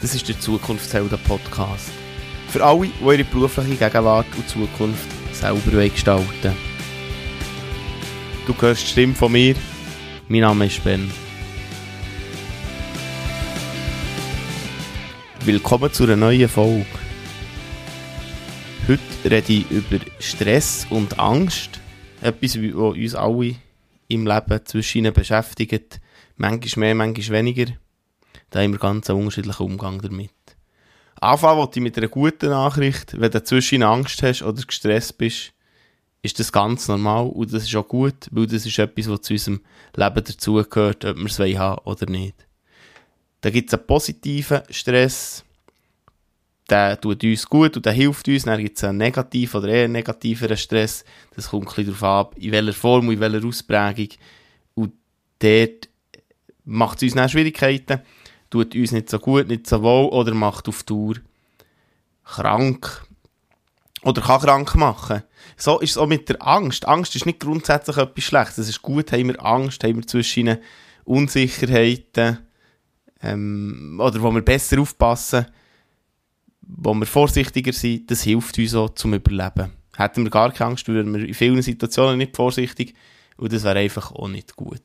Das ist der Zukunftshelden Podcast. Für alle, die ihre berufliche Gegenwart und Zukunft selber gestalten Du hörst die Stimme von mir. Mein Name ist Ben. Willkommen zu einer neuen Folge. Heute rede ich über Stress und Angst. Etwas, was uns alle im Leben zwischen ihnen beschäftigt. Manchmal mehr, manchmal weniger. Da haben wir ganz einen unterschiedlichen Umgang damit. Anfangen wollte ich mit einer guten Nachricht. Wenn du zwischen Angst hast oder gestresst bist, ist das ganz normal und das ist auch gut, weil das ist etwas, was zu unserem Leben dazugehört, ob wir es haben oder nicht. Da gibt es einen positiven Stress, der tut uns gut und der hilft uns. Dann gibt es einen negativen oder eher negativeren Stress. Das kommt ein bisschen darauf ab, in welcher Form und in welcher Ausprägung. Und dort macht es uns dann Schwierigkeiten tut uns nicht so gut, nicht so wohl oder macht auf Tour krank. Oder kann krank machen. So ist es auch mit der Angst. Angst ist nicht grundsätzlich etwas Schlechtes. Es ist gut, haben wir Angst, haben wir zwischen Unsicherheiten, ähm, oder wo wir besser aufpassen, wo wir vorsichtiger sind, das hilft uns auch zum Überleben. Hätten wir gar keine Angst, würden wir in vielen Situationen nicht vorsichtig und das wäre einfach auch nicht gut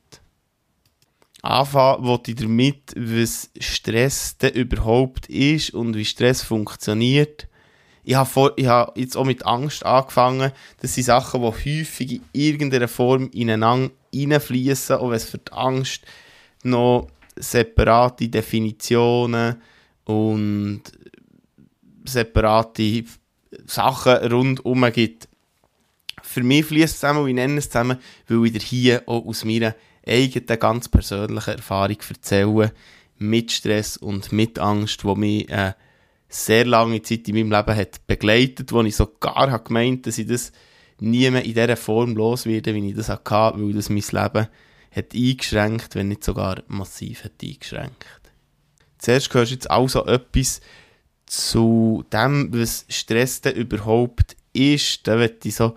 anfangen wollte ich damit, was Stress denn überhaupt ist und wie Stress funktioniert. Ich habe, vor, ich habe jetzt auch mit Angst angefangen. Das sind Sachen, die häufig in irgendeiner Form ineinander reinfließen, auch wenn es für die Angst noch separate Definitionen und separate Sachen rundherum gibt. Für mich fließt es zusammen, und ich nenne es zusammen, weil ich hier auch aus meiner eigene ganz persönliche Erfahrung erzählen mit Stress und mit Angst, wo mich äh, sehr lange Zeit in meinem Leben hat begleitet, wo ich sogar habe gemeint, dass ich das nie mehr in dieser Form los werde, wie ich das hatte, weil das mein Leben hat eingeschränkt, wenn nicht sogar massiv hat eingeschränkt. Zuerst hörst du jetzt also etwas zu dem, was Stress denn überhaupt ist. Da wird ich so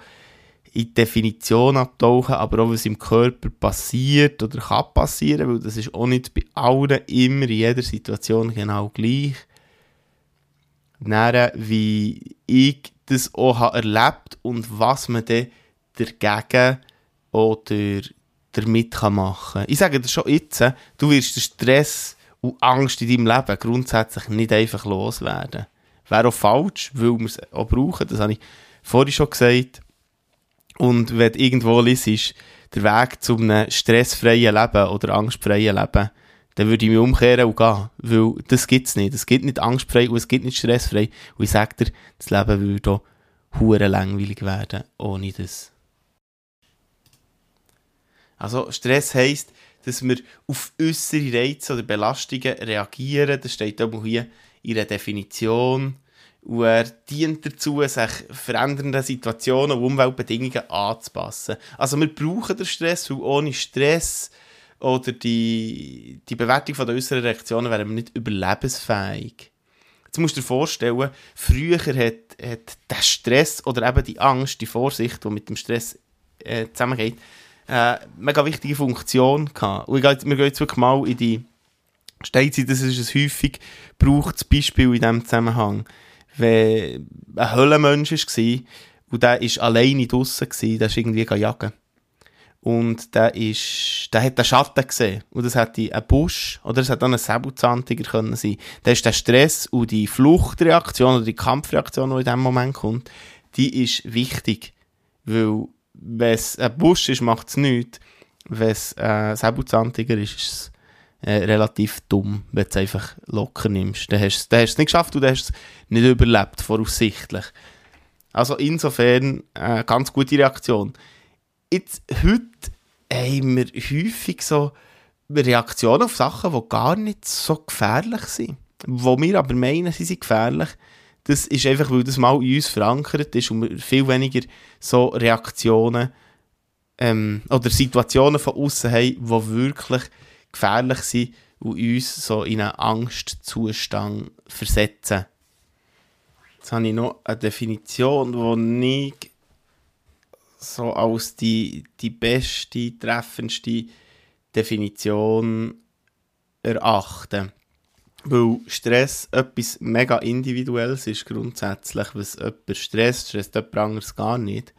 in Definition abtauchen, aber auch was im Körper passiert oder kann passieren, weil das ist auch nicht bei allen immer in jeder Situation genau gleich. Dann, wie ich das auch habe erlebt und was man dann dagegen oder damit machen kann. Ich sage dir schon jetzt, du wirst den Stress und Angst in deinem Leben grundsätzlich nicht einfach loswerden. Wäre auch falsch, weil wir es auch brauchen, das habe ich vorhin schon gesagt. Und wenn du irgendwo liest, der Weg zu einem stressfreien Leben oder angstfreien Leben, dann würde ich mich umkehren und gehen. Weil das gibt es nicht. Es gibt nicht angstfrei und es gibt nicht stressfrei. Und ich sage dir, das Leben würde auch hure langweilig werden ohne das. Also Stress heisst, dass wir auf äußere Reize oder Belastungen reagieren. Das steht auch hier in der Definition. Und er dient dazu, sich verändernden Situationen und Umweltbedingungen anzupassen. Also wir brauchen den Stress, weil ohne Stress oder die, die Bewertung der äußeren Reaktionen wären wir nicht überlebensfähig. Jetzt musst du dir vorstellen, früher hat, hat der Stress oder eben die Angst, die Vorsicht, die mit dem Stress äh, zusammengeht, äh, mega wichtige Funktion gehabt. Und wir gehen jetzt wirklich mal in die Steinzeit, das ist ein häufig gebrauchtes Beispiel in diesem Zusammenhang wenn ein Höhlenmensch war und der war alleine draussen, der ist irgendwie jagen. Und der, ist, der hat den Schatten gesehen. Und das hätte ein Busch oder es hätte auch ein Säbelzahntiger können sein. Da ist der Stress und die Fluchtreaktion oder die Kampfreaktion, die in diesem Moment kommt, die ist wichtig. Weil, wenn es ein Busch ist, macht es nichts. Wenn es ein Säbelzahntiger ist, ist es äh, relativ dumm, wenn du es einfach locker nimmst. Dann hast du es nicht geschafft und dann hast es nicht überlebt, voraussichtlich. Also insofern eine äh, ganz gute Reaktion. Jetzt, heute haben wir häufig so Reaktionen auf Sachen, die gar nicht so gefährlich sind. Wo wir aber meinen, sie sind gefährlich. Das ist einfach, weil das mal in uns verankert ist und wir viel weniger so Reaktionen ähm, oder Situationen von außen haben, die wirklich gefährlich sind und uns so in einen Angstzustand versetzen. Jetzt habe ich noch eine Definition, die ich so als die, die beste, treffendste Definition erachte. Weil Stress etwas mega Individuelles ist grundsätzlich, was jemand stresst, stresst jemand anderes gar nicht.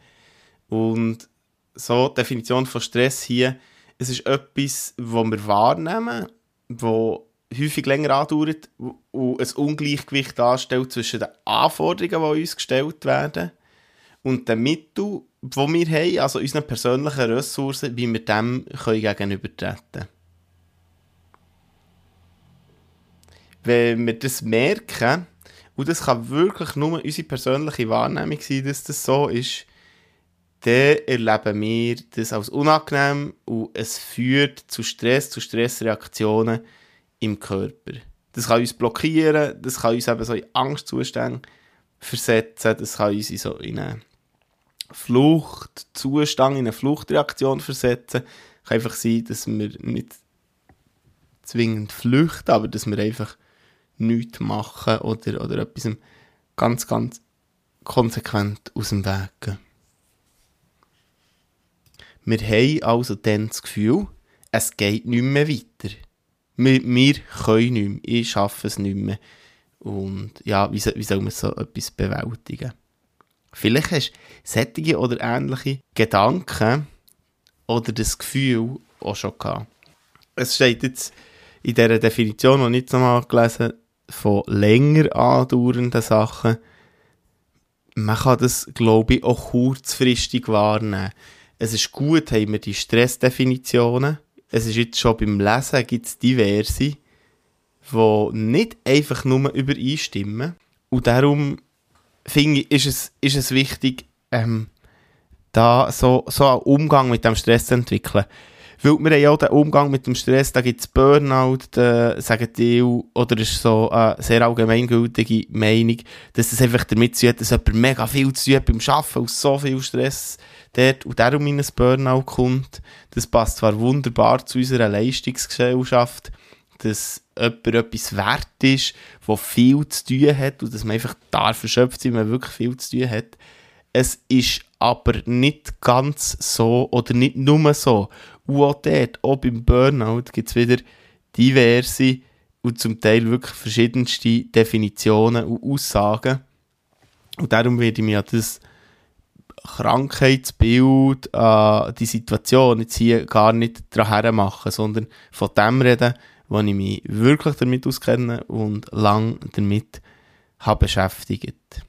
Und so die Definition von Stress hier, es ist etwas, was wir wahrnehmen, wo häufig länger andauert und ein Ungleichgewicht darstellt zwischen den Anforderungen, die uns gestellt werden, und den Mitteln, die wir haben, also unseren persönlichen Ressourcen, wie wir dem gegenübertreten können. wenn wir das merken, und das kann wirklich nur unsere persönliche Wahrnehmung sein, dass das so ist, dann erleben wir das als unangenehm und es führt zu Stress, zu Stressreaktionen im Körper. Das kann uns blockieren, das kann uns eben so in Angstzustände versetzen, das kann uns in so in einen Fluchtzustand, in eine Fluchtreaktion versetzen. Es kann einfach sein, dass wir nicht zwingend flüchten, aber dass wir einfach nichts machen oder, oder etwas ganz, ganz konsequent aus dem Weg gehen. Wir haben also dann das Gefühl, es geht nicht mehr weiter. Wir, wir können nicht mehr, ich schaffe es nicht mehr. Und ja, wie, wie soll man so etwas bewältigen? Vielleicht hast du sättige oder ähnliche Gedanken oder das Gefühl auch schon gehabt. Es steht jetzt in dieser Definition, die ich jetzt nochmal gelesen von länger andauernden Sachen, man kann das, glaube ich, auch kurzfristig wahrnehmen. Es ist gut, haben wir die Stressdefinitionen. Es ist jetzt schon beim Lesen gibt es diverse, die nicht einfach nur übereinstimmen. Und darum finde ich, ist es, ist es wichtig, ähm, da so, so einen Umgang mit dem Stress zu entwickeln. Weil wir haben ja auch den Umgang mit dem Stress, da gibt es Burnout, da sagen die, oder ist so eine sehr allgemeingültige Meinung, dass es einfach damit zu tun hat, dass jemand mega viel zu tun beim Arbeiten, aus so viel Stress dort und darum in ein Burnout kommt. Das passt zwar wunderbar zu unserer Leistungsgesellschaft, dass jemand etwas wert ist, wo viel zu tun hat und dass man einfach darf erschöpft sein, wenn man wirklich viel zu tun hat. Es ist aber nicht ganz so oder nicht nur so. Und auch dort, auch beim Burnout, gibt es wieder diverse und zum Teil wirklich verschiedenste Definitionen und Aussagen. Und darum werde ich mir das Krankheitsbild, äh, die Situation jetzt hier gar nicht daran machen, sondern von dem reden, wo ich mich wirklich damit auskenne und lang damit habe beschäftigt.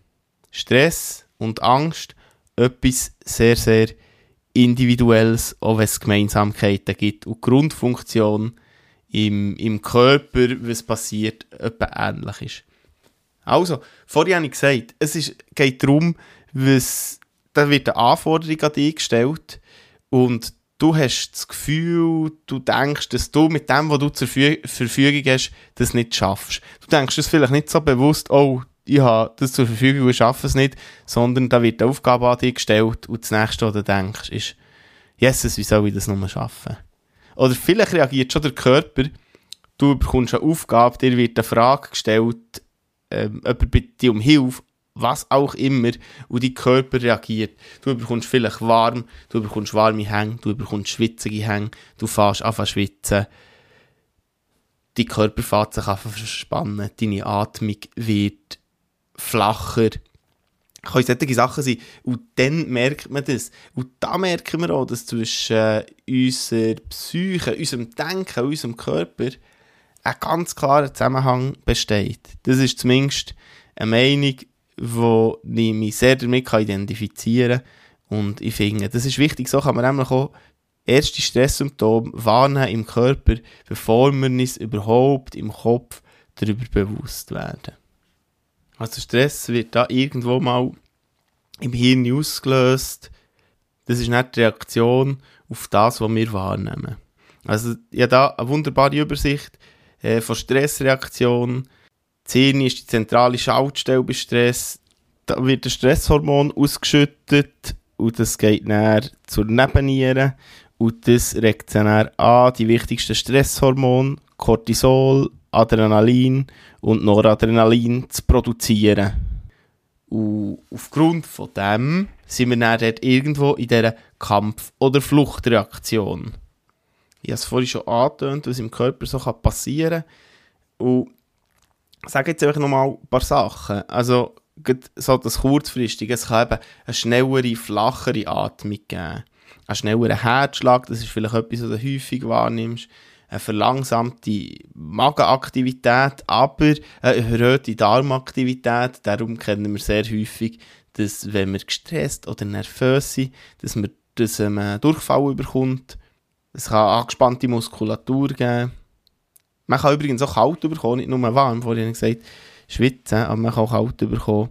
Stress und Angst, etwas sehr, sehr Individuelles, auch wenn es Gemeinsamkeiten gibt. Und die Grundfunktion im, im Körper, was passiert, etwas ähnlich ist. Also, vorhin habe ich gesagt, es ist, geht darum, was, da wird eine Anforderung an dich gestellt und du hast das Gefühl, du denkst, dass du mit dem, was du zur Verfügung hast, das nicht schaffst. Du denkst das vielleicht nicht so bewusst, oh, ich habe das zur Verfügung und schaffe es nicht, sondern da wird eine Aufgabe an dich gestellt und das nächste, was du denkst, ist, Jesus, wie soll ich das nur schaffen? Oder vielleicht reagiert schon der Körper, du bekommst eine Aufgabe, dir wird eine Frage gestellt, ähm, jemand bittet dich um Hilfe, was auch immer, und dein Körper reagiert. Du bekommst vielleicht warm, du bekommst warme Hänge, du bekommst schwitzige Hänge, du fährst an schwitzen, dein Körper fährt sich an verspannen, deine Atmung wird flacher. Können solche Sachen sein. Und dann merkt man das. Und da merken wir auch, dass zwischen äh, unserer Psyche, unserem Denken, unserem Körper ein ganz klarer Zusammenhang besteht. Das ist zumindest eine Meinung, wo ich mich sehr damit identifizieren kann. Und ich finde, das ist wichtig, so kann man nämlich auch erste Stresssymptome warnen im Körper, bevor wir uns überhaupt im Kopf darüber bewusst werden. Also Stress wird da irgendwo mal im Hirn ausgelöst. Das ist nicht die Reaktion auf das, was wir wahrnehmen. Also ja da eine wunderbare Übersicht äh, von Stressreaktionen. Das Hirn ist die zentrale Schaltstelle bei Stress. Da wird ein Stresshormon ausgeschüttet und das geht dann zur Nebenniere und das regt dann an die wichtigsten Stresshormone, Cortisol, Adrenalin und Noradrenalin zu produzieren. Und aufgrund von dem sind wir dann dort irgendwo in dieser Kampf- oder Fluchtreaktion. Ich habe es vorhin schon angetönt, was im Körper so passieren kann. Und Ich sage jetzt einfach nochmal ein paar Sachen. Also, so das kurzfristige, es kann eben eine schnellere, flachere Atmung geben. Ein schnellerer Herzschlag, das ist vielleicht etwas, was du häufig wahrnimmst. Eine verlangsamte Magenaktivität, aber eine erhöhte Darmaktivität. Darum kennen wir sehr häufig, dass wenn wir gestresst oder nervös sind, dass man dass man einen Durchfall überkommt. Es kann angespannte Muskulatur geben. Man kann übrigens auch kalt bekommen, nicht nur warm. Vorhin gesagt, schwitzen, aber man kann auch kalt bekommen.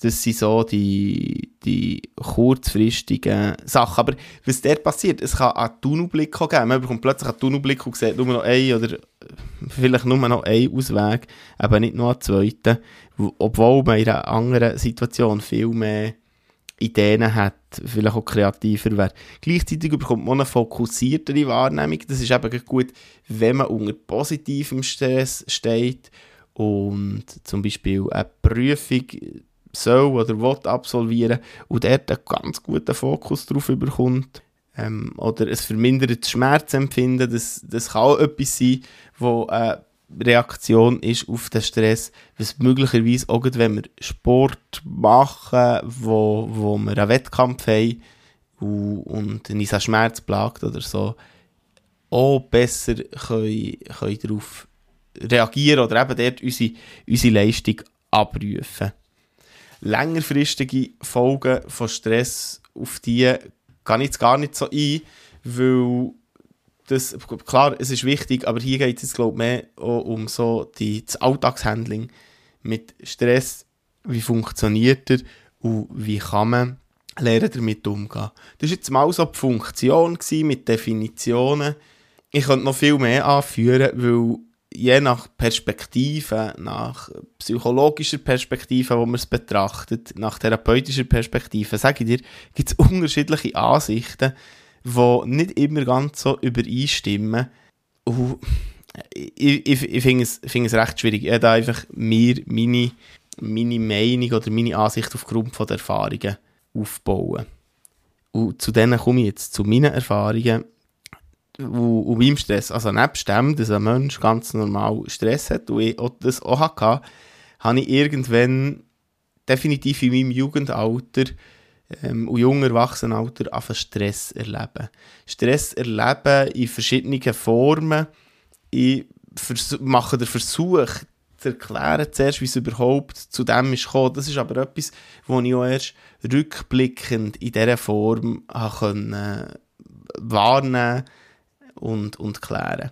Das sind so die, die kurzfristigen Sachen. Aber was dort passiert, es kann einen Tunnelblick geben. Man bekommt plötzlich einen Tunnelblick und sieht nur noch einen oder vielleicht nur noch einen Ausweg, aber nicht noch einen zweiten. Obwohl man in einer anderen Situation viel mehr Ideen hat, vielleicht auch kreativer wäre. Gleichzeitig bekommt man eine fokussiertere Wahrnehmung. Das ist eben gut, wenn man unter positivem Stress steht und zum Beispiel eine Prüfung soll oder will absolvieren und dort einen ganz guten Fokus drauf bekommt. Ähm, oder es vermindert das Schmerzempfinden, das, das kann auch etwas sein, wo eine Reaktion ist auf den Stress, was möglicherweise auch wenn wir Sport machen, wo, wo wir einen Wettkampf haben und, und uns Schmerz plagt oder so, auch besser können, können darauf reagieren oder eben dort unsere, unsere Leistung abrufen. Längerfristige Folgen von Stress, auf die gehe ich jetzt gar nicht so ein, weil das, klar, es ist wichtig, aber hier geht es glaube ich mehr um so die, das Alltagshandling mit Stress, wie funktioniert er und wie kann man lernen damit umgehen. Das war jetzt mal so die Funktion mit Definitionen. Ich könnte noch viel mehr anführen, weil je nach Perspektive, nach psychologischer Perspektive, wo man es betrachtet, nach therapeutischer Perspektive, sage ich dir, gibt es unterschiedliche Ansichten, die nicht immer ganz so übereinstimmen. Und ich, ich, ich finde es, find es recht schwierig. Ich habe einfach mir meine, meine Meinung oder meine Ansicht aufgrund von der Erfahrungen aufbauen. Und zu denen komme ich jetzt, zu meinen Erfahrungen und meinem Stress. Also nebst dem, dass ein Mensch ganz normal Stress hat und ich auch das auch hatte, habe ich irgendwann definitiv in meinem Jugendalter ähm, und jungen Erwachsenenalter anfangen Stress erleben. Stress erleben in verschiedenen Formen. Ich mache den Versuch, zu erklären, zuerst, wie es überhaupt zu dem ist gekommen. Das ist aber etwas, was ich auch erst rückblickend in dieser Form äh, wahrnehmen und, und klären.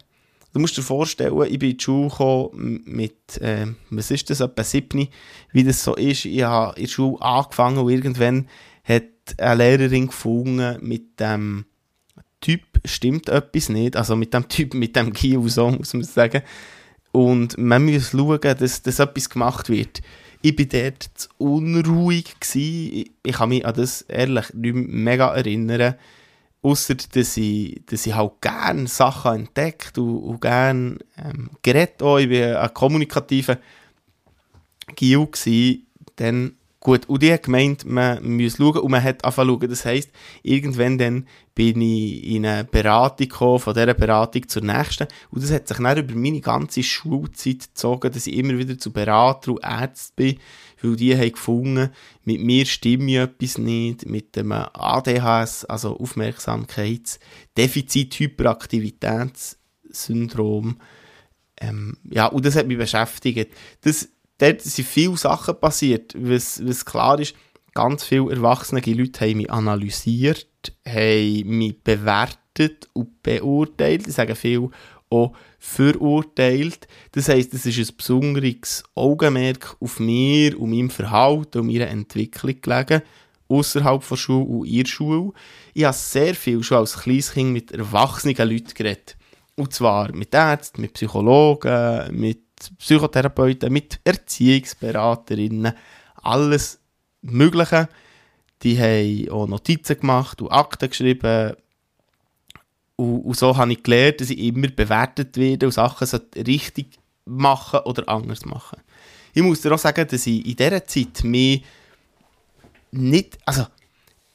Du musst dir vorstellen, ich bin in die Schule gekommen mit, äh, was ist das, etwa 7, wie das so ist. Ich habe in der Schule angefangen und irgendwann hat eine Lehrerin gefunden mit dem Typ stimmt etwas nicht, also mit dem Typ, mit dem Kiel, so muss man sagen. Und man muss schauen, dass, dass etwas gemacht wird. Ich war dort zu unruhig. Gewesen. Ich, ich kann mich an das ehrlich nicht mega erinnern. Außer dass ich, dass ich halt gerne Sachen entdeckt und, und gerne ähm, geredet auch. Ich war ein kommunikativer Gil. Dann Gut, und die hat gemeint, man muss schauen und man hat angefangen schauen. Das heisst, irgendwann dann bin ich in eine Beratung gekommen, von dieser Beratung zur nächsten. Und das hat sich dann über meine ganze Schulzeit gezogen, dass ich immer wieder zu Berater und Ärzten bin, weil die haben gefunden, mit mir stimme etwas nicht, mit dem ADHS, also Aufmerksamkeitsdefizit, Hyperaktivitätssyndrom. Ähm, ja, und das hat mich beschäftigt. Das dort sind viele Sachen passiert, was, was klar ist, ganz viele erwachsene Leute haben mich analysiert, haben mich bewertet und beurteilt. Ich sage viel auch verurteilt. Das heisst, es ist ein besonderes Augenmerk auf mir und meinem Verhalten und meiner Entwicklung gelegen, außerhalb der Schule und in der Schule. Ich habe sehr viel schon als kleines Kind mit erwachsenen Leuten geredet. Und zwar mit Ärzten, mit Psychologen, mit Psychotherapeuten, mit Erziehungsberaterinnen, alles Mögliche. Die haben auch Notizen gemacht und Akten geschrieben. Und, und so habe ich gelernt, dass ich immer bewertet werde und Sachen richtig machen oder anders machen. Ich muss dir auch sagen, dass ich in dieser Zeit mich nicht, also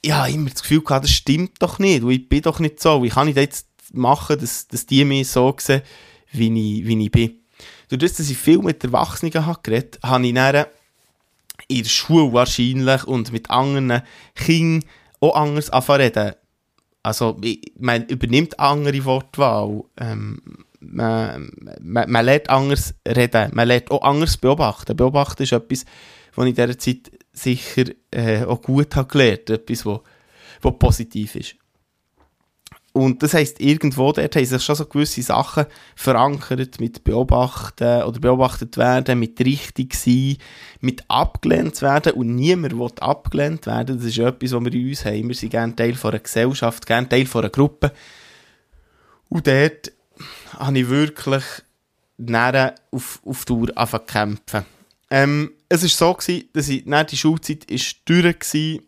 ich habe immer das Gefühl gehabt, das stimmt doch nicht, ich bin doch nicht so. Wie kann ich das jetzt machen, dass, dass die mich so sehen, wie ich, wie ich bin? Durch das, dass ich viel mit Erwachsenen habe geredet habe, ich dann in der Schule wahrscheinlich und mit anderen Kindern auch anders anfangen Also, man übernimmt andere Wortwahl. Ähm, man, man, man lernt anders reden, man lernt auch anders beobachten. Beobachten ist etwas, was ich in dieser Zeit sicher äh, auch gut habe gelernt habe. Etwas, was, positiv ist. Und das heisst, irgendwo dort haben sich schon so gewisse Sachen verankert mit Beobachten oder beobachtet werden, mit richtig sein, mit abgelehnt werden und niemand will abgelehnt werden. Das ist etwas, was wir in uns haben. Wir sind gerne Teil von einer Gesellschaft, gerne Teil von einer Gruppe. Und dort habe ich wirklich näher auf, auf Tour angefangen zu kämpfen. Ähm, es war so, gewesen, dass ich, die Schulzeit ist durch war.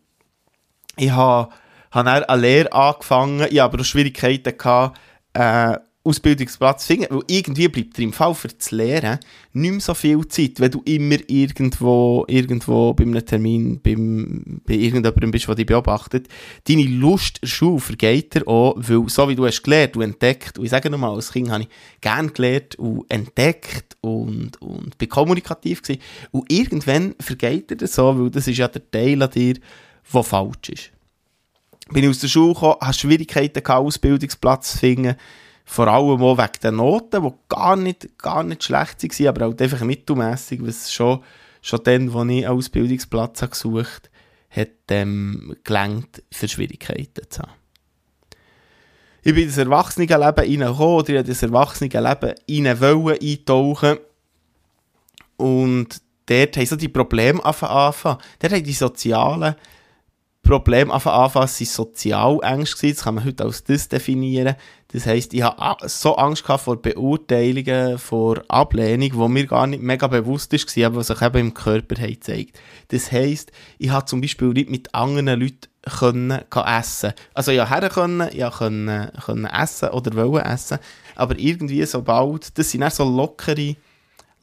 Ich habe habe dann eine Lehre angefangen, ich aber auch Schwierigkeiten gehabt, äh, Ausbildungsplatz zu finden, weil irgendwie bleibt dir im Fall für das Lehren nicht mehr so viel Zeit, wenn du immer irgendwo, irgendwo bei einem Termin, beim, bei irgendjemandem bist, der dich beobachtet. Deine Lust der Schule vergeht dir auch, weil so wie du hast gelernt und entdeckt, und ich sage nochmal, als Kind habe ich gerne gelernt und entdeckt und, und bin kommunikativ gewesen. Und irgendwann vergeht dir das so, weil das ist ja der Teil an dir, der falsch ist bin ich aus der Schule gekommen, hatte Schwierigkeiten gehabt, Ausbildungsplatz zu finden. Vor allem auch wegen der Noten, die gar nicht, gar nicht schlecht waren, aber halt einfach mittelmässig, was schon, schon dann, als ich einen Ausbildungsplatz habe gesucht habe, ähm, gelangt, für Schwierigkeiten zu haben. Ich bin in das Erwachsenenleben reingekommen, oder in das Erwachsenenleben rein eintauchen und dort haben so die Probleme angefangen. Dort haben die sozialen Problem von Anfang sind Sozialängste Das kann man heute als das definieren. Das heisst, ich habe so Angst vor Beurteilungen, vor Ablehnung, wo mir gar nicht mega bewusst war, aber was sich eben im Körper zeigt. Das heisst, ich habe zum Beispiel nicht mit anderen Leuten können, essen Also ja, her können, ja können, können essen oder wollen essen, aber irgendwie sobald, das sind dann so lockere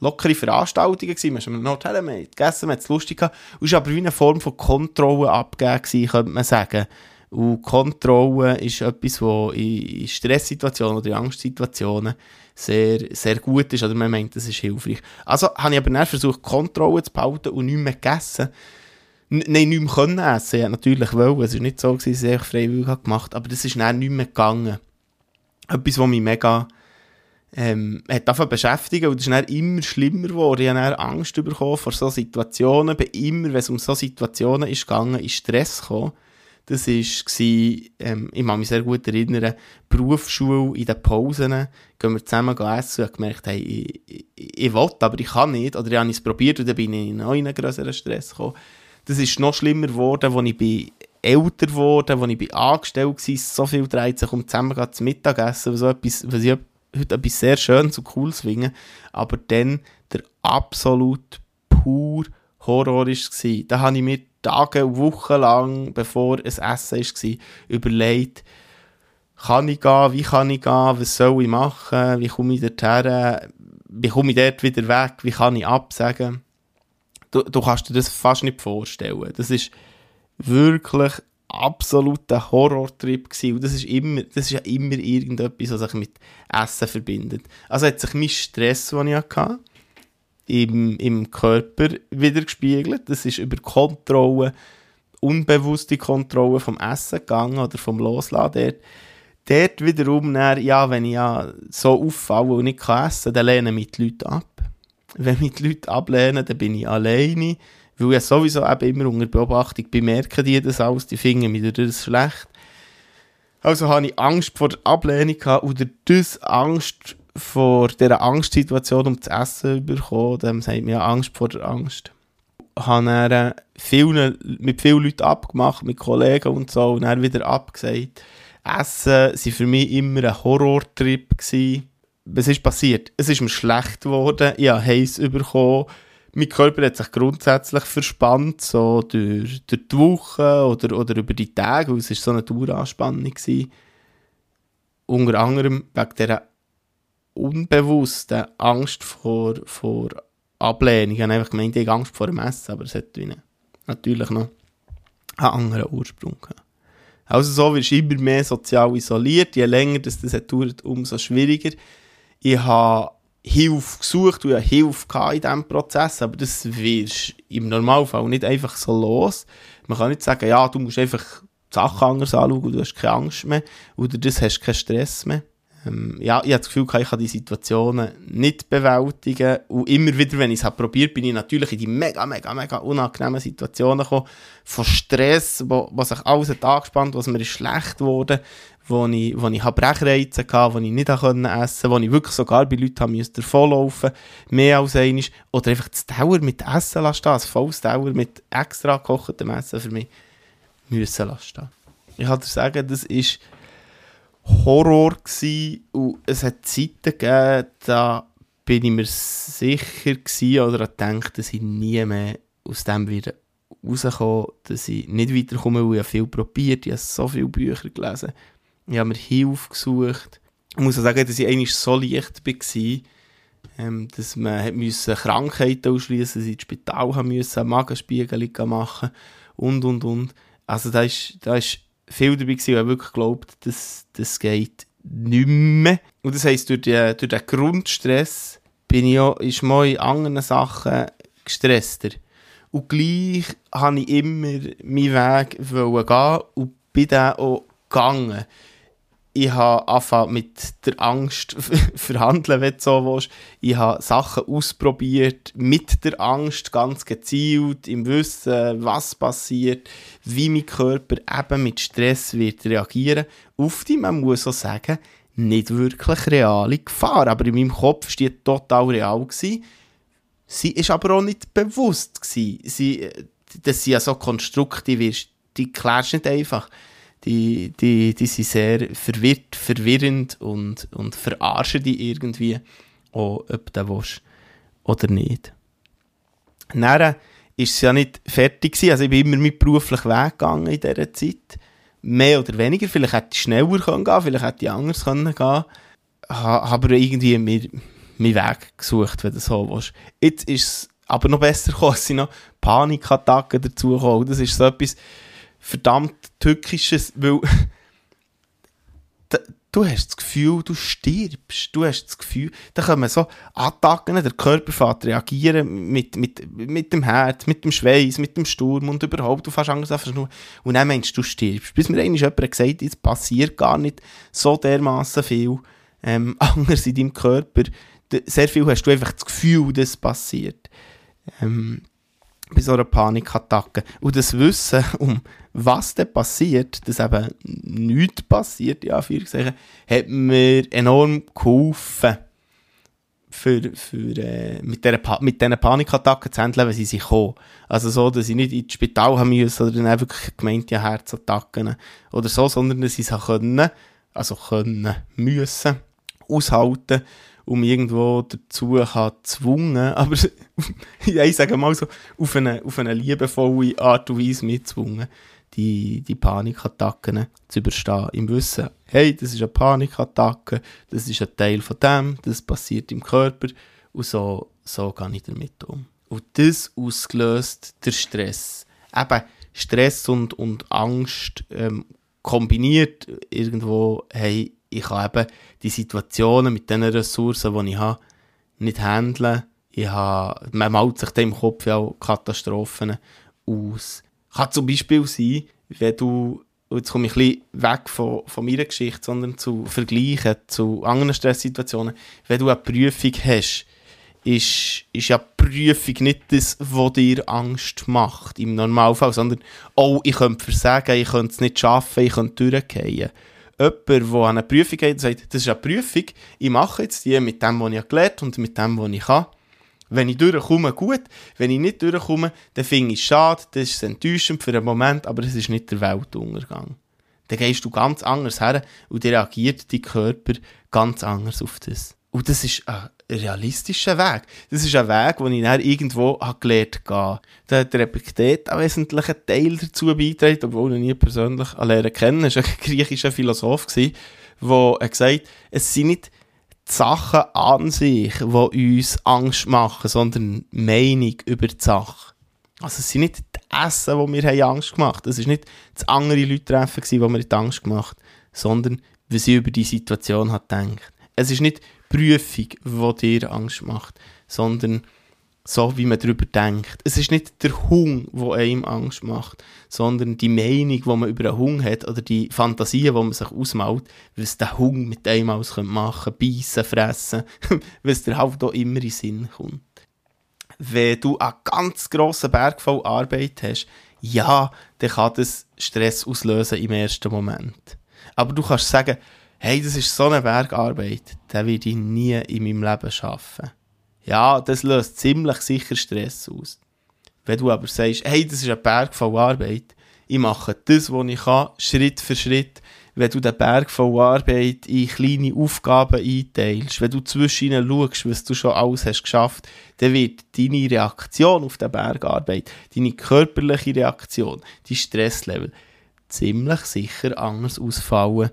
lockere Veranstaltungen gewesen. Man ist noch hat gegessen, man hat es lustig gehabt. Es war aber wie eine Form von Kontrolle abgegeben könnte man sagen. Und Kontrolle ist etwas, was in Stresssituationen oder in Angstsituationen sehr, sehr gut ist, oder man meint, das ist hilfreich. Also habe ich aber dann versucht, Kontrolle zu behalten und nicht mehr gegessen. Nein, nicht mehr können essen. Ja, natürlich wollen. Es war nicht so, dass ich es freiwillig gemacht habe, aber das ist dann nicht mehr gegangen. Etwas, was mich mega ähm, hat davon beschäftigt und es ist dann immer schlimmer geworden. Ich habe Angst bekommen vor solchen Situationen. Bin immer, wenn es um solche Situationen ist gegangen, in Stress gekommen. Das war, ähm, ich kann mich sehr gut erinnern, Berufsschule in den Pausen, gehen wir zusammen essen und habe gemerkt, hey, ich, ich, ich will, aber ich kann nicht. Oder ich habe es probiert und dann bin ich in einen größeren Stress gekommen. Das ist noch schlimmer geworden, als ich bin älter geworden, als ich angestellt war, so viel dreht sich um zusammen zu Mittagessen, so etwas, was ich heute etwas sehr Schönes und Cooles finden, aber dann der absolut pur Horror war. Da habe ich mir Tage und Wochen lang, bevor es Essen war, überlegt, kann ich gehen, wie kann ich gehen, was soll ich machen, wie komme ich dorthin, wie komme ich dort wieder weg, wie kann ich absagen. Du, du kannst dir das fast nicht vorstellen. Das ist wirklich absoluter Horrortrip gewesen. Und das ist immer, das ist ja immer irgendetwas, was sich mit Essen verbindet. Also hat sich mein Stress, den ich hatte, im, im Körper wieder gespiegelt. Das ist über Kontrolle, unbewusste Kontrolle vom Essen gegangen oder vom Losladen dort. Dort wiederum, dann, ja, wenn ich ja so auffalle und nicht essen kann, dann lehnen mich die Leute ab. Wenn mich die Leute ablehnen, dann bin ich alleine weil ich sowieso eben immer unter Beobachtung bemerken die das alles, die finden mir das schlecht. Also habe ich Angst vor der Ablehnung gehabt oder das Angst vor dieser Angstsituation um das Essen bekommen. Dem sagt mir Angst vor der Angst. Ich habe dann vielen, mit vielen Leuten abgemacht, mit Kollegen und so, und dann wieder abgesagt. Essen war für mich immer ein Horrortrip. Was ist passiert? Es ist mir schlecht geworden, ich habe heiß bekommen, mein Körper hat sich grundsätzlich verspannt, so durch, durch die Woche oder, oder über die Tage, weil es so eine Daueranspannung war. Unter anderem wegen dieser unbewussten Angst vor, vor Ablehnung. Ich habe einfach gemeint, ich habe Angst vor dem Essen, aber es hat natürlich noch einen anderen Ursprung gehabt. Also so wirst du immer mehr sozial isoliert. Je länger das, das dauert, umso schwieriger. Ich habe Hilfe gesucht und Hilfe in diesem Prozess, aber das wirst im Normalfall nicht einfach so los. Man kann nicht sagen, ja, du musst einfach die Sachen anders anschauen und du hast keine Angst mehr oder das hast keinen Stress mehr. Ähm, ja, ich habe das Gefühl, ich kann die Situationen nicht bewältigen und immer wieder, wenn ich es habe probiert, bin ich natürlich in die mega, mega, mega unangenehmen Situationen gekommen, von Stress, wo, wo sich alles hat angespannt, was mir ist schlecht wurde, wo ich, wo ich Brechreize hatte, wo ich nicht essen konnte, wo ich wirklich sogar bei Leuten musste davonlaufen, mehr als einmal, oder einfach das Dauer mit Essen lassen, das volles Dauer mit extra gekochtem Essen für mich müssen lassen. Ich kann dir sagen, das ist Horror gewesen und es hat Zeiten gegeben, da bin ich mir sicher gewesen oder gedacht, dass ich nie mehr aus dem wieder rauskomme, dass ich nicht weiterkomme, weil ich viel probiert, ich habe so viele Bücher gelesen, ich habe mir Hilfe gesucht. Ich muss auch sagen, dass ich eigentlich so leicht war, ähm, dass man müssen Krankheiten ausschließen, ich ins Spital haben müssen, Magenspiegel machen und und und. Also da ist, da ist viel dabei gewesen, der wirklich glaubt, dass das geht nicht mehr. Und das heisst, durch, die, durch den Grundstress bin ich auch, ist man in anderen Sachen gestresster. Und gleich habe ich immer meinen Weg gehen und bin dann auch gegangen ich habe angefangen mit der Angst verhandeln, wenn du so willst. Ich habe Sachen ausprobiert mit der Angst, ganz gezielt, im Wissen, was passiert, wie mein Körper eben mit Stress wird reagieren. Auf die, man muss auch sagen, nicht wirklich reale Gefahr. Aber in meinem Kopf steht total real gewesen. Sie ist aber auch nicht bewusst gewesen. Sie, dass sie ja so konstruktiv ist, die klärst nicht einfach die, die, die sind sehr verwirrt, verwirrend und, und verarschen die irgendwie, auch, ob du willst oder nicht. Dann ist es ja nicht fertig gewesen, also ich bin immer mit beruflich Weg in dieser Zeit, mehr oder weniger, vielleicht hätte ich schneller gehen können, vielleicht hätte ich anders können gehen, habe aber irgendwie meinen Weg gesucht, wenn du so willst. Jetzt ist es aber noch besser gekommen, es sind noch Panikattacken dazugekommen, das ist so etwas, verdammt tückisches, weil du hast das Gefühl, du stirbst. Du hast das Gefühl, da kommen so Attacken, der Körper fährt reagieren mit, mit, mit dem Herz, mit dem Schweiß, mit dem Sturm und überhaupt, du fährst Angst auf Und dann meinst du, du stirbst. Bis mir einmal jemand gesagt hat, es passiert gar nicht so dermaßen viel ähm, anders in deinem Körper. Sehr viel hast du einfach das Gefühl, dass es passiert. Ähm, bei so einer Panikattacke. Und das Wissen um was denn passiert, dass eben nichts passiert, ja, hat mir enorm geholfen, für, für, äh, mit, pa mit diesen Panikattacken zu handeln, wenn sie sich kommen. Also so, dass ich nicht ins Spital haben müssen oder dann wirklich gemeint, ja, Herzattacken oder so, sondern dass sie es können, also können, müssen, aushalten um irgendwo dazu gezwungen, aber ja, ich sage mal so, auf eine, auf eine liebevolle Art und Weise mitzwungen, die, die Panikattacken zu überstehen. Im Wissen, hey, das ist eine Panikattacke, das ist ein Teil von dem, das passiert im Körper und so, so gehe ich damit um. Und das ausgelöst der Stress. Eben Stress und, und Angst ähm, kombiniert irgendwo, hey, ich kann eben die Situationen mit den Ressourcen, die ich habe, nicht handeln. Ich habe, man malt sich dann im Kopf auch Katastrophen aus. Kann zum Beispiel sein, wenn du, jetzt komme ich ein bisschen weg von, von meiner Geschichte, sondern zu vergleichen, zu anderen Stresssituationen, wenn du eine Prüfung hast, ist, ist ja Prüfung nicht das, was dir Angst macht, im Normalfall, sondern, oh, ich könnte versagen, ich könnte es nicht schaffen, ich könnte durchgehen jemand, der an eine Prüfung geht und sagt, das ist eine Prüfung, ich mache jetzt die mit dem, was ich gelernt und mit dem, was ich kann. Wenn ich durchkomme, gut. Wenn ich nicht durchkomme, dann finde ich es schade, das ist enttäuschend für einen Moment, aber es ist nicht der Weltuntergang. Dann gehst du ganz anders her und reagiert dein Körper ganz anders auf das. Und das ist ein realistischer Weg. Das ist ein Weg, den ich dann irgendwo gelernt habe. Da hat der Epiktet einen wesentlichen Teil dazu beigetragen, obwohl ich ihn nie persönlich lernen kennen. Er war ein griechischer Philosoph, der gesagt hat, es sind nicht die Sachen an sich, die uns Angst machen, sondern die Meinung über die Sache. Also es sind nicht die Essen, die mir Angst gemacht haben. Es war nicht das andere Leute treffen, die mir Angst gemacht haben, sondern wie sie über die Situation hat gedacht. Es ist nicht Prüfung, die dir Angst macht, sondern so, wie man darüber denkt. Es ist nicht der Hunger, der einem Angst macht, sondern die Meinung, die man über einen Hunger hat oder die Fantasien, die man sich ausmalt, was der Hunger mit einem alles machen könnte, beißen, fressen, was dir halt auch immer in den Sinn kommt. Wenn du einen ganz grossen Berg voll Arbeit hast, ja, dann kann das Stress auslösen im ersten Moment. Aber du kannst sagen, hey, das ist so eine Bergarbeit, den werde ich nie in meinem Leben schaffen ja, das löst ziemlich sicher Stress aus. Wenn du aber sagst, hey, das ist ein Berg voll Arbeit, ich mache das, was ich kann, Schritt für Schritt, wenn du den Berg voll Arbeit in kleine Aufgaben einteilst, wenn du zwischen ihnen schaust, was du schon alles hast geschafft, dann wird deine Reaktion auf den Bergarbeit, deine körperliche Reaktion, dein Stresslevel ziemlich sicher anders ausfallen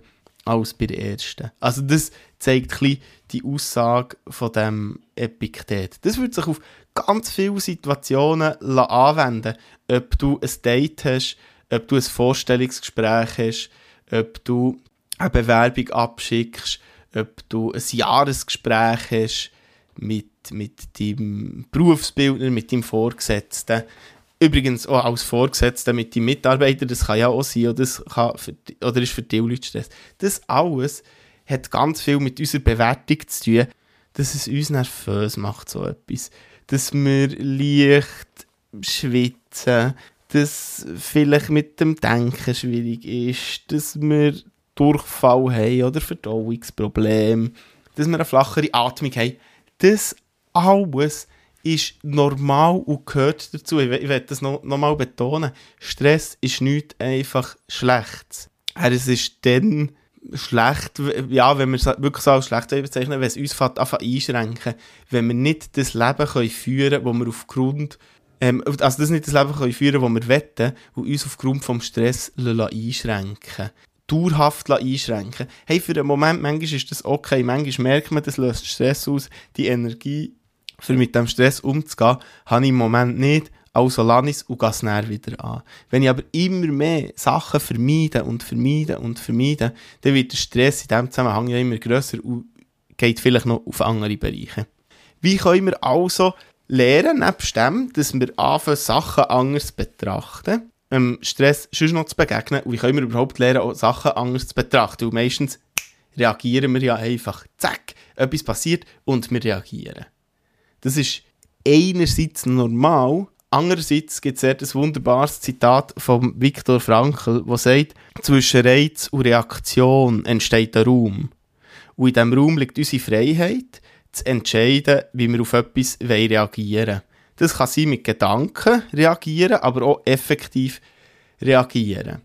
als bei der ersten. Also das zeigt ein die Aussage von dem Epiktet. Das wird sich auf ganz viele Situationen anwenden Ob du ein Date hast, ob du ein Vorstellungsgespräch hast, ob du eine Bewerbung abschickst, ob du ein Jahresgespräch hast mit, mit deinem Berufsbildner, mit deinem Vorgesetzten. Übrigens auch als Vorgesetzter mit deinem Mitarbeiter, das kann ja auch sein, oder, das kann für, oder ist für die Leute Stress. Das alles hat ganz viel mit unserer Bewertung zu tun, dass es uns nervös macht, so etwas. Dass wir leicht schwitzen, dass vielleicht mit dem Denken schwierig ist, dass wir Durchfall haben oder Verdauungsprobleme, dass wir eine flachere Atmung haben. Das alles ist normal und gehört dazu. Ich, ich werde das noch, noch mal betonen. Stress ist nicht einfach schlecht. Es ist dann schlecht, ja, wenn wir es wirklich so als schlecht bezeichnen, wenn es uns einfach einschränken, wenn wir nicht das Leben können führen können, das wir aufgrund, ähm, also das nicht das Leben können führen das wir wetten und uns aufgrund vom Stress einschränken dauerhaft einschränken. Hey, für einen Moment, manchmal ist das okay, manchmal merkt man, das löst Stress aus, die Energie, für mit dem Stress umzugehen, habe ich im Moment nicht, also lasse ich es und gehe es wieder an. Wenn ich aber immer mehr Sachen vermeide und vermeide und vermeide, dann wird der Stress in diesem Zusammenhang ja immer grösser und geht vielleicht noch auf andere Bereiche. Wie können wir also lernen, nebst dem, dass wir anfangen, Sachen anders betrachten, ähm, Stress schon noch zu begegnen und wie können wir überhaupt lernen, Sachen anders zu betrachten? Und meistens reagieren wir ja einfach, zack, etwas passiert und wir reagieren. Das ist einerseits normal, Andererseits gibt es ein wunderbares Zitat von Viktor Frankl, wo sagt, zwischen Reiz und Reaktion entsteht ein Raum. Und in diesem Raum liegt unsere Freiheit, zu entscheiden, wie wir auf etwas reagieren wollen. Das kann sein mit Gedanken reagieren, aber auch effektiv reagieren.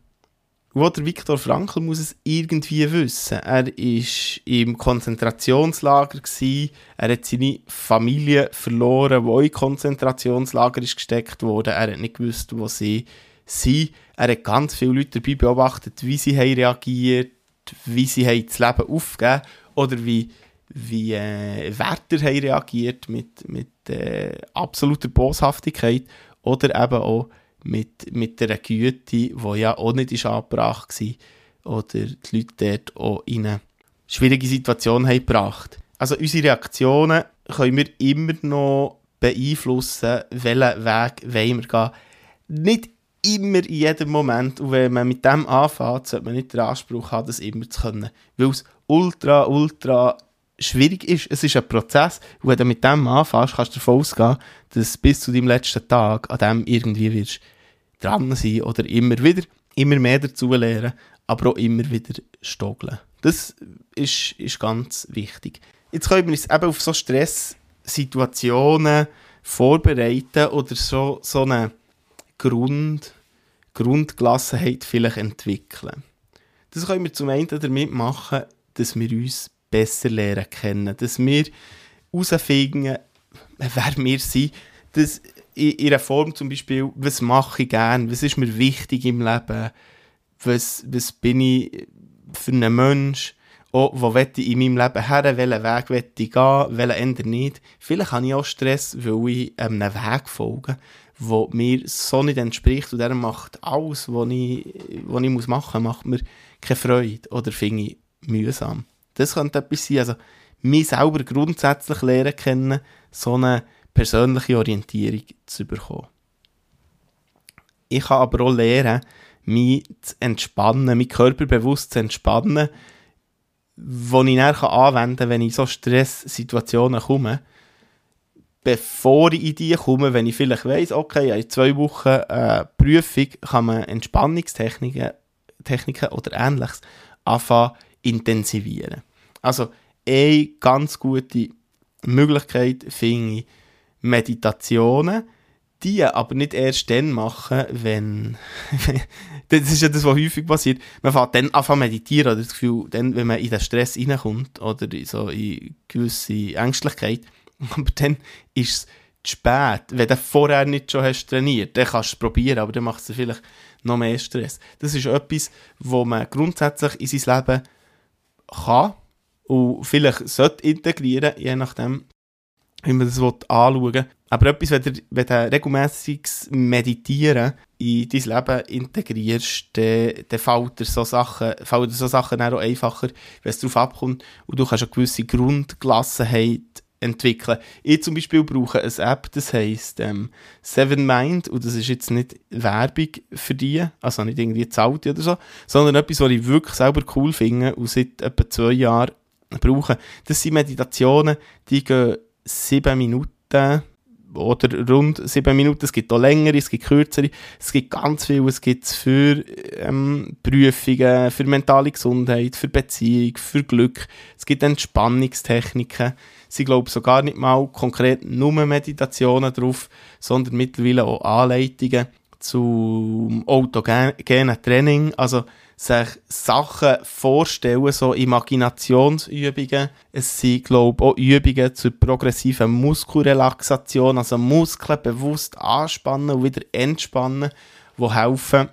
Wo der Viktor Frankl muss es irgendwie wissen. Er war im Konzentrationslager, gewesen. er hat seine Familie verloren, die in Konzentrationslager ist gesteckt wurde. Er hat nicht gewusst, wo sie sind. Er hat ganz viele Leute dabei beobachtet, wie sie haben reagiert, wie sie haben das Leben aufgegeben oder wie, wie äh, Wärter haben reagiert mit, mit äh, absoluter Boshaftigkeit oder eben auch mit, mit einer Güte, die ja auch nicht ist angebracht war oder die Leute dort auch in eine schwierige Situation haben gebracht. Also unsere Reaktionen können wir immer noch beeinflussen, welchen Weg wollen wir gehen. Nicht immer in jedem Moment. Und wenn man mit dem anfängt, sollte man nicht den Anspruch haben, das immer zu können. Weil es ultra, ultra schwierig ist. Es ist ein Prozess. Und wenn du mit dem anfängst, kannst du davon ausgehen, dass bis zu deinem letzten Tag an dem irgendwie wirst dran sein oder immer wieder, immer mehr dazu lernen, aber auch immer wieder stogeln. Das ist, ist ganz wichtig. Jetzt können wir uns eben auf so Stresssituationen vorbereiten oder so, so eine Grund, Grundgelassenheit vielleicht entwickeln. Das können wir zum einen damit machen, dass wir uns besser lernen kennen, dass wir herausfinden, wer wir sind, dass in ihrer Form zum Beispiel, was mache ich gern, was ist mir wichtig im Leben, was, was bin ich für ein Mensch, oh, wo will ich in meinem Leben her, welchen Weg will ich gehen, welchen ändern nicht. Vielleicht habe ich auch Stress, weil ich einem Weg folge, der mir so nicht entspricht. Und der macht alles, was ich, was ich machen muss, macht mir keine Freude oder finde ich mühsam. Das könnte etwas sein, also mich selber grundsätzlich lernen kennen, so eine persönliche Orientierung zu bekommen. Ich kann aber auch lernen, mich zu entspannen, meinen Körper bewusst zu entspannen, wo ich dann anwenden kann, wenn ich in so Stresssituationen komme, bevor ich in die komme, wenn ich vielleicht weiss, okay, in zwei Wochen äh, Prüfung kann man Entspannungstechniken Techniken oder ähnliches anfangen intensivieren. Also eine ganz gute Möglichkeit finde ich Meditationen, die aber nicht erst dann machen, wenn. das ist ja das, was häufig passiert. Man fängt dann an zu meditieren, oder das Gefühl, dann, wenn man in den Stress reinkommt oder in so in gewisse Ängstlichkeit. Aber dann ist es zu spät. Wenn du vorher nicht schon hast trainiert, dann kannst du es probieren, aber dann macht es vielleicht noch mehr Stress. Das ist etwas, wo man grundsätzlich in sein Leben kann und vielleicht sollte integrieren, je nachdem, wie man das anschauen will. Aber etwas, wenn du, wenn du regelmässiges Meditieren in dein Leben integrierst, dann, dann fällt dir so Sachen, fallen dir so Sachen auch einfacher, wenn es darauf abkommt und du kannst eine gewisse Grundgelassenheit entwickeln. Ich zum Beispiel brauche eine App, das heisst ähm, Seven Mind und das ist jetzt nicht Werbung für die, also nicht irgendwie zahlt oder so, sondern etwas, was ich wirklich selber cool finde und seit etwa zwei Jahren brauche. Das sind Meditationen, die gehen sieben Minuten oder rund sieben Minuten. Es gibt auch längere, es gibt kürzere. Es gibt ganz viel. Es gibt für ähm, Prüfungen, für mentale Gesundheit, für Beziehung, für Glück. Es gibt Entspannungstechniken. Sie glauben sogar nicht mal konkret nur Meditationen drauf, sondern mittlerweile auch Anleitungen zum autogenen Training. Also sich Sachen vorstellen, so Imaginationsübungen. Es sind, glaube ich, auch Übungen zur progressiven Muskelrelaxation, also Muskeln bewusst anspannen und wieder entspannen, die helfen,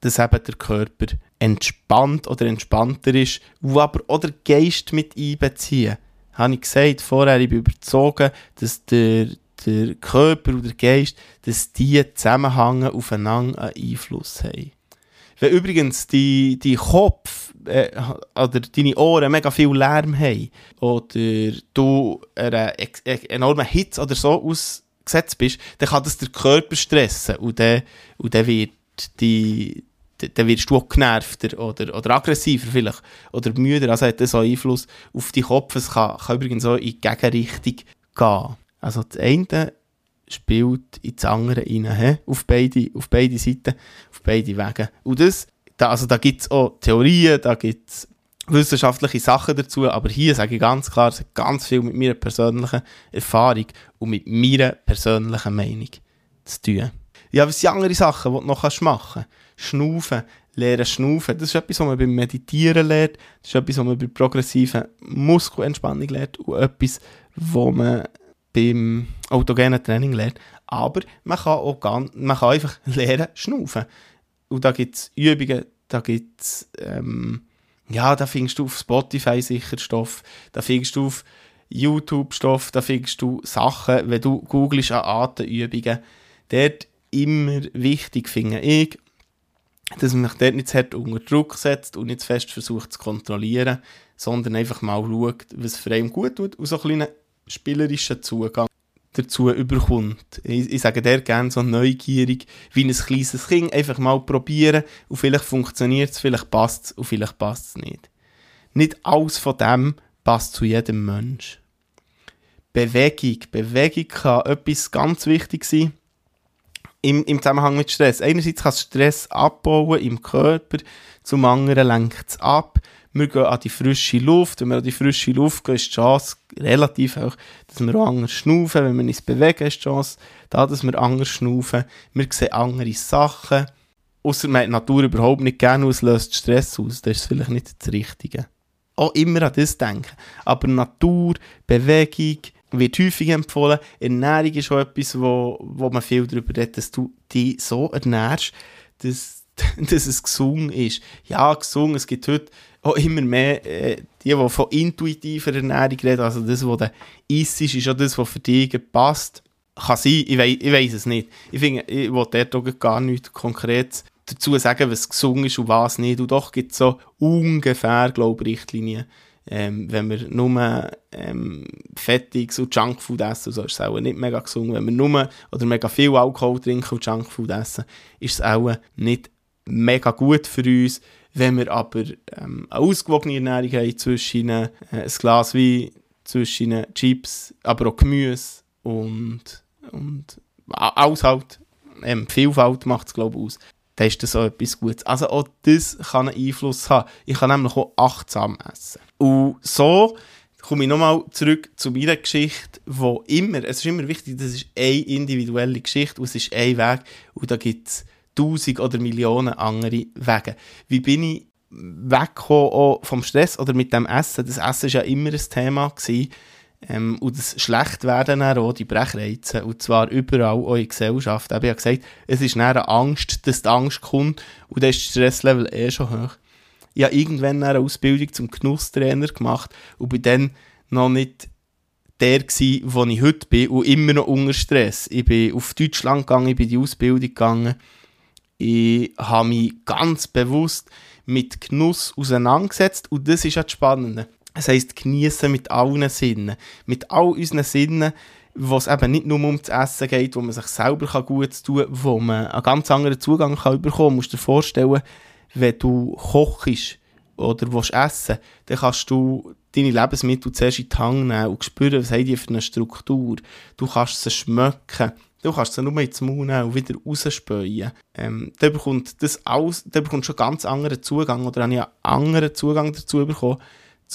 dass eben der Körper entspannt oder entspannter ist, wo aber auch der Geist mit einbeziehen. Habe ich gesagt vorher, ich bin überzogen, dass der, der Körper und der Geist, dass die Zusammenhänge aufeinander einen Einfluss haben. Wenn übrigens die, die Kopf äh, oder deine Ohren mega viel Lärm haben oder du einer enormen Hitze oder so ausgesetzt bist, dann kann das der Körper stressen und dann, und dann wird die dann wirst du auch genervter oder, oder aggressiver vielleicht oder müder. Also hat das so Einfluss auf die Kopf. Es kann, kann übrigens auch in die Gegenrichtung gehen. Also das eine spielt in das andere rein? Auf, beide, auf beide Seiten, auf beide Wege. Und das, da, also da gibt es auch Theorien, da gibt es wissenschaftliche Sachen dazu, aber hier sage ich ganz klar, es hat ganz viel mit meiner persönlichen Erfahrung und mit meiner persönlichen Meinung zu tun. Ja, was sind andere Sachen, die du noch machen kannst? Schnaufen, lernen schnaufen. Das ist etwas, was man beim Meditieren lernt. Das ist etwas, was man bei progressiven Muskelentspannung lernt und etwas, was man beim autogenen Training lernt. Aber man kann auch ganz, man kann einfach lernen schnaufen. Und da gibt es Übungen, da gibt es, ähm, ja, da findest du auf Spotify sicher Stoff, da findest du auf YouTube Stoff, da findest du Sachen, wenn du googelst an Atemübungen. Dort immer wichtig, finde ich, dass man sich dort nicht zu hart unter Druck setzt und nicht zu fest versucht zu kontrollieren, sondern einfach mal schaut, was für einen gut tut und so kleinen spielerischen Zugang dazu überkommt. Ich, ich sage der gerne so neugierig, wie ein kleines Kind, einfach mal probieren und vielleicht funktioniert es, vielleicht passt es und vielleicht passt es nicht. Nicht alles von dem passt zu jedem Mensch. Bewegung. Bewegung kann etwas ganz wichtig sein im, im Zusammenhang mit Stress. Einerseits kann es Stress abbauen im Körper, zum anderen lenkt es ab. Wir gehen an die frische Luft. Wenn wir an die frische Luft gehen, ist die Chance relativ hoch, dass wir auch anders schnaufen. Wenn wir uns bewegen, ist die Chance da, dass wir anders schnaufen. Wir sehen andere Sachen. Außer man hat die Natur überhaupt nicht gerne und löst Stress aus. Das ist vielleicht nicht das Richtige. Auch immer an das denken. Aber Natur, Bewegung, wird häufig empfohlen. Ernährung ist auch etwas, wo, wo man viel darüber redet, dass du dich so ernährst, dass, dass es gesund ist. Ja, gesund, es gibt heute auch immer mehr äh, die, die von intuitiver Ernährung reden, also das, was du isst, ist auch das, was für dich passt. Kann sein, ich, wei ich weiss es nicht. Ich finde, ich will dort gar nichts konkret dazu sagen, was gesund ist und was nicht. Und doch gibt es so ungefähr, glaube ich, Richtlinien, Ähm, wenn wir nur ähm, Fettiges und Junkfood essen, so ist es auch nicht mega gesund. Wenn wir nur oder mega viel Alkohol trinken und Junkfood essen, ist es auch nicht mega gut für uns. Wenn wir aber ähm, eine ausgewogene Ernährung haben, zwischen äh, ein Glas Wein, zwischen Chips, aber auch Gemüse und, und Aushalt, ähm, Vielfalt macht es glaube ich aus, dann ist das auch etwas Gutes. Also auch das kann einen Einfluss haben. Ich kann nämlich auch achtsam essen. Und so komme ich nochmal zurück zu meiner Geschichte, wo immer, es ist immer wichtig, das ist eine individuelle Geschichte und es ist ein Weg und da gibt es tausend oder Millionen andere Wege. Wie bin ich weggekommen vom Stress oder mit dem Essen? Das Essen war ja immer ein Thema. Gewesen. Ähm, und das Schlechtwerden auch, die Brechreize, und zwar überall auch in der Gesellschaft. Ich habe gesagt, es ist eine Angst, dass die Angst kommt und dann ist das Stresslevel eh schon hoch. Ich habe irgendwann eine Ausbildung zum Genusstrainer gemacht und bin dann noch nicht der gsi, wo ich heute bin und immer noch unter Stress. Ich bin auf Deutschland gegangen, ich bin die Ausbildung gegangen. Ich habe mich ganz bewusst mit Genuss auseinandergesetzt und das ist das Spannende. Es heisst, genießen mit allen Sinnen. Mit all unseren Sinnen, wo es eben nicht nur um das Essen geht, wo man sich selber gut tun kann, wo man einen ganz anderen Zugang kann bekommen kann. Du musst dir vorstellen, wenn du kochst oder willst essen, dann kannst du deine Lebensmittel zuerst in die Hand nehmen und spüren, was haben die für eine Struktur. Du kannst sie schmecken. Du kannst sie nur ins Mund nehmen und wieder rausspähen. Ähm, dann bekommt das alles, dann bekommst du schon ganz anderen Zugang oder habe ich einen anderen Zugang dazu bekommen,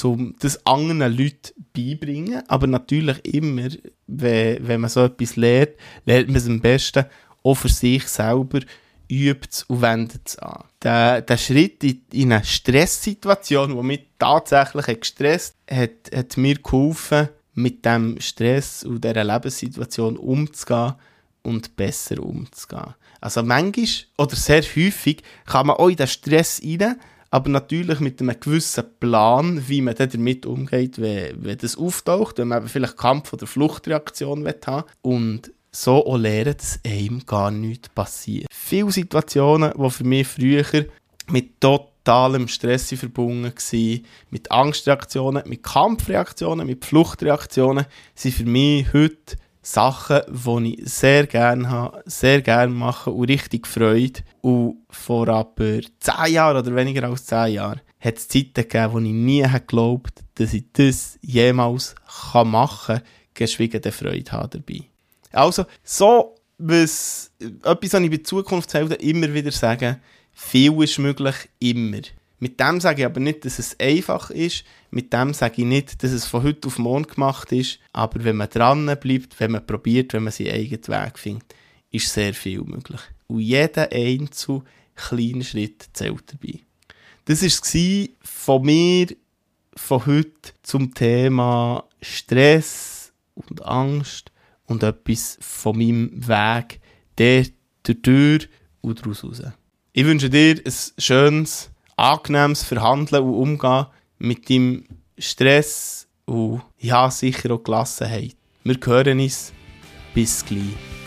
um das anderen Leuten beibringen. Aber natürlich immer, wenn, wenn man so etwas lernt, lernt man es am besten auch für sich selber, übt es und wendet es an. Der, der Schritt in, in eine Stresssituation, die mich tatsächlich gestresst hat, hat mir geholfen, mit dem Stress und dieser Lebenssituation umzugehen und besser umzugehen. Also manchmal oder sehr häufig kann man auch in den Stress rein, aber natürlich mit einem gewissen Plan, wie man damit umgeht, wenn, wenn das auftaucht, wenn man vielleicht Kampf- oder Fluchtreaktion haben Und so auch lernen, dass einem gar nichts passiert. Viele Situationen, die für mich früher mit totalem Stress verbunden waren, mit Angstreaktionen, mit Kampfreaktionen, mit Fluchtreaktionen, sind für mich heute Sachen, die ich sehr gerne habe, sehr gerne mache und richtig Freude. Und vor aber 10 Jahren oder weniger als 10 Jahren hat es Zeiten gegeben, wo ich nie geglaubt dass ich das jemals machen kann, geschwiegen der Freude habe dabei. Also, so, was, etwas, was ich bei Zukunftshelden immer wieder sage, viel ist möglich, immer. Mit dem sage ich aber nicht, dass es einfach ist. Mit dem sage ich nicht, dass es von heute auf morgen gemacht ist. Aber wenn man dran bleibt, wenn man probiert, wenn man seinen eigenen Weg findet, ist sehr viel möglich. Und jeder einzelne kleine Schritt zählt dabei. Das war es von mir von heute zum Thema Stress und Angst und etwas von meinem Weg der durch und daraus raus. Ich wünsche dir ein schönes angenehmes Verhandeln und Umgehen mit deinem Stress und ja, sicher auch Gelassenheit. Wir hören uns. Bis gleich.